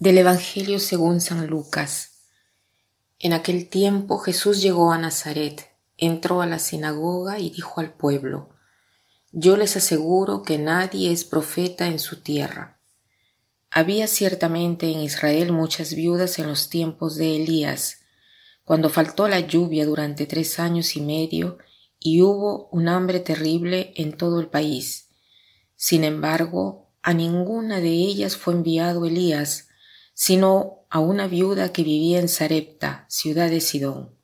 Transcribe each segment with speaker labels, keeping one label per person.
Speaker 1: Del Evangelio según San Lucas. En aquel tiempo Jesús llegó a Nazaret, entró a la sinagoga y dijo al pueblo, Yo les aseguro que nadie es profeta en su tierra. Había ciertamente en Israel muchas viudas en los tiempos de Elías, cuando faltó la lluvia durante tres años y medio y hubo un hambre terrible en todo el país. Sin embargo, a ninguna de ellas fue enviado Elías, sino a una viuda que vivía en Sarepta, ciudad de Sidón.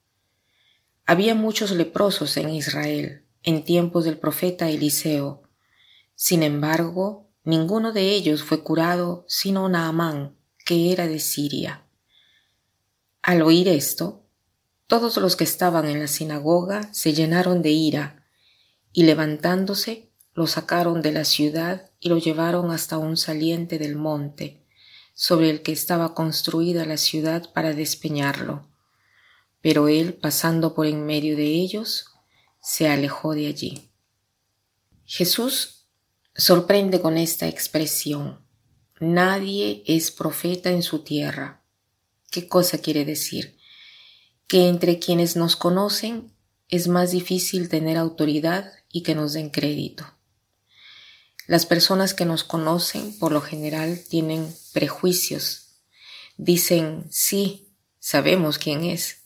Speaker 1: Había muchos leprosos en Israel en tiempos del profeta Eliseo. Sin embargo, ninguno de ellos fue curado sino Naamán, que era de Siria. Al oír esto, todos los que estaban en la sinagoga se llenaron de ira, y levantándose, lo sacaron de la ciudad y lo llevaron hasta un saliente del monte, sobre el que estaba construida la ciudad para despeñarlo. Pero él, pasando por en medio de ellos, se alejó de allí. Jesús sorprende con esta expresión. Nadie es profeta en su tierra. ¿Qué cosa quiere decir? Que entre quienes nos conocen es más difícil tener autoridad y que nos den crédito. Las personas que nos conocen por lo general tienen prejuicios. Dicen, sí, sabemos quién es.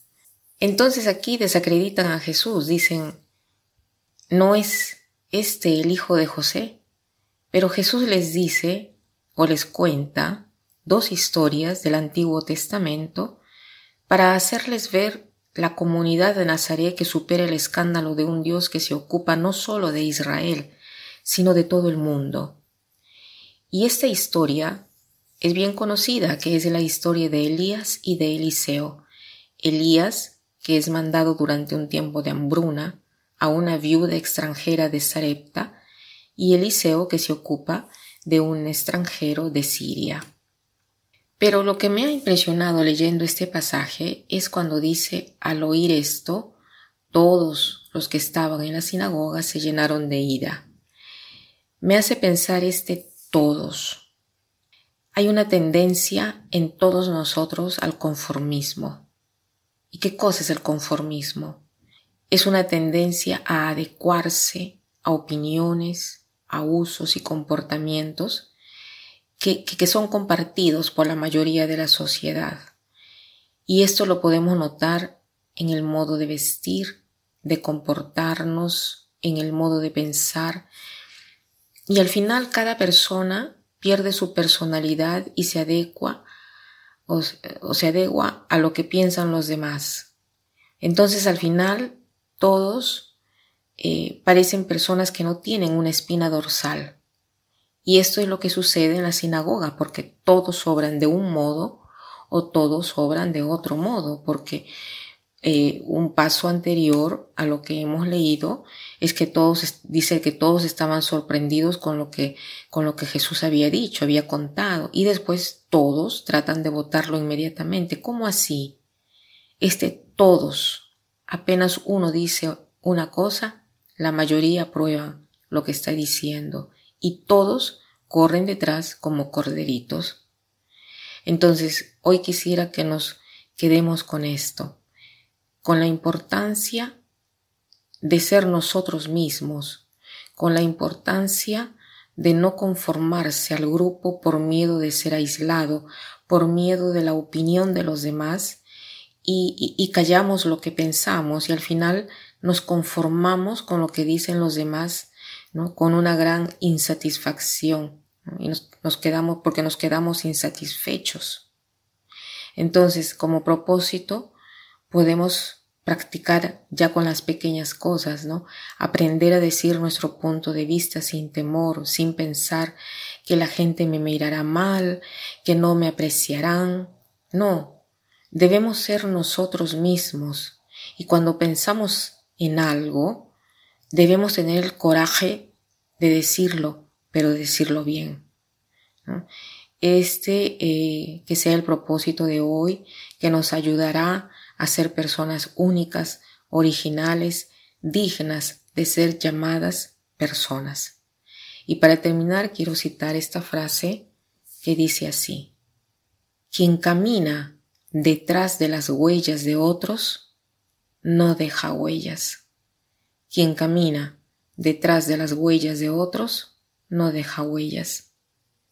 Speaker 1: Entonces aquí desacreditan a Jesús, dicen, ¿no es este el hijo de José? Pero Jesús les dice o les cuenta dos historias del Antiguo Testamento para hacerles ver la comunidad de Nazaret que supera el escándalo de un Dios que se ocupa no solo de Israel, sino de todo el mundo. Y esta historia es bien conocida, que es la historia de Elías y de Eliseo. Elías, que es mandado durante un tiempo de hambruna a una viuda extranjera de Sarepta, y Eliseo, que se ocupa de un extranjero de Siria. Pero lo que me ha impresionado leyendo este pasaje es cuando dice, al oír esto, todos los que estaban en la sinagoga se llenaron de ira me hace pensar este todos. Hay una tendencia en todos nosotros al conformismo. ¿Y qué cosa es el conformismo? Es una tendencia a adecuarse a opiniones, a usos y comportamientos que, que, son compartidos por la mayoría de la sociedad. Y esto lo podemos notar en el modo de vestir, de comportarnos, en el modo de pensar, y al final cada persona pierde su personalidad y se adecua o, se adecua a lo que piensan los demás. Entonces al final todos eh, parecen personas que no tienen una espina dorsal. Y esto es lo que sucede en la sinagoga, porque todos obran de un modo o todos obran de otro modo, porque eh, un paso anterior a lo que hemos leído es que todos, dice que todos estaban sorprendidos con lo que, con lo que Jesús había dicho, había contado, y después todos tratan de votarlo inmediatamente. ¿Cómo así? Este todos, apenas uno dice una cosa, la mayoría aprueba lo que está diciendo, y todos corren detrás como corderitos. Entonces, hoy quisiera que nos quedemos con esto con la importancia de ser nosotros mismos, con la importancia de no conformarse al grupo por miedo de ser aislado, por miedo de la opinión de los demás y, callamos lo que pensamos y al final nos conformamos con lo que dicen los demás, ¿no? con una gran insatisfacción y nos quedamos porque nos quedamos insatisfechos. Entonces, como propósito, podemos practicar ya con las pequeñas cosas, ¿no? Aprender a decir nuestro punto de vista sin temor, sin pensar que la gente me mirará mal, que no me apreciarán. No, debemos ser nosotros mismos y cuando pensamos en algo, debemos tener el coraje de decirlo, pero decirlo bien. Este eh, que sea el propósito de hoy, que nos ayudará a ser personas únicas, originales, dignas de ser llamadas personas. Y para terminar quiero citar esta frase que dice así, Quien camina detrás de las huellas de otros no deja huellas. Quien camina detrás de las huellas de otros no deja huellas.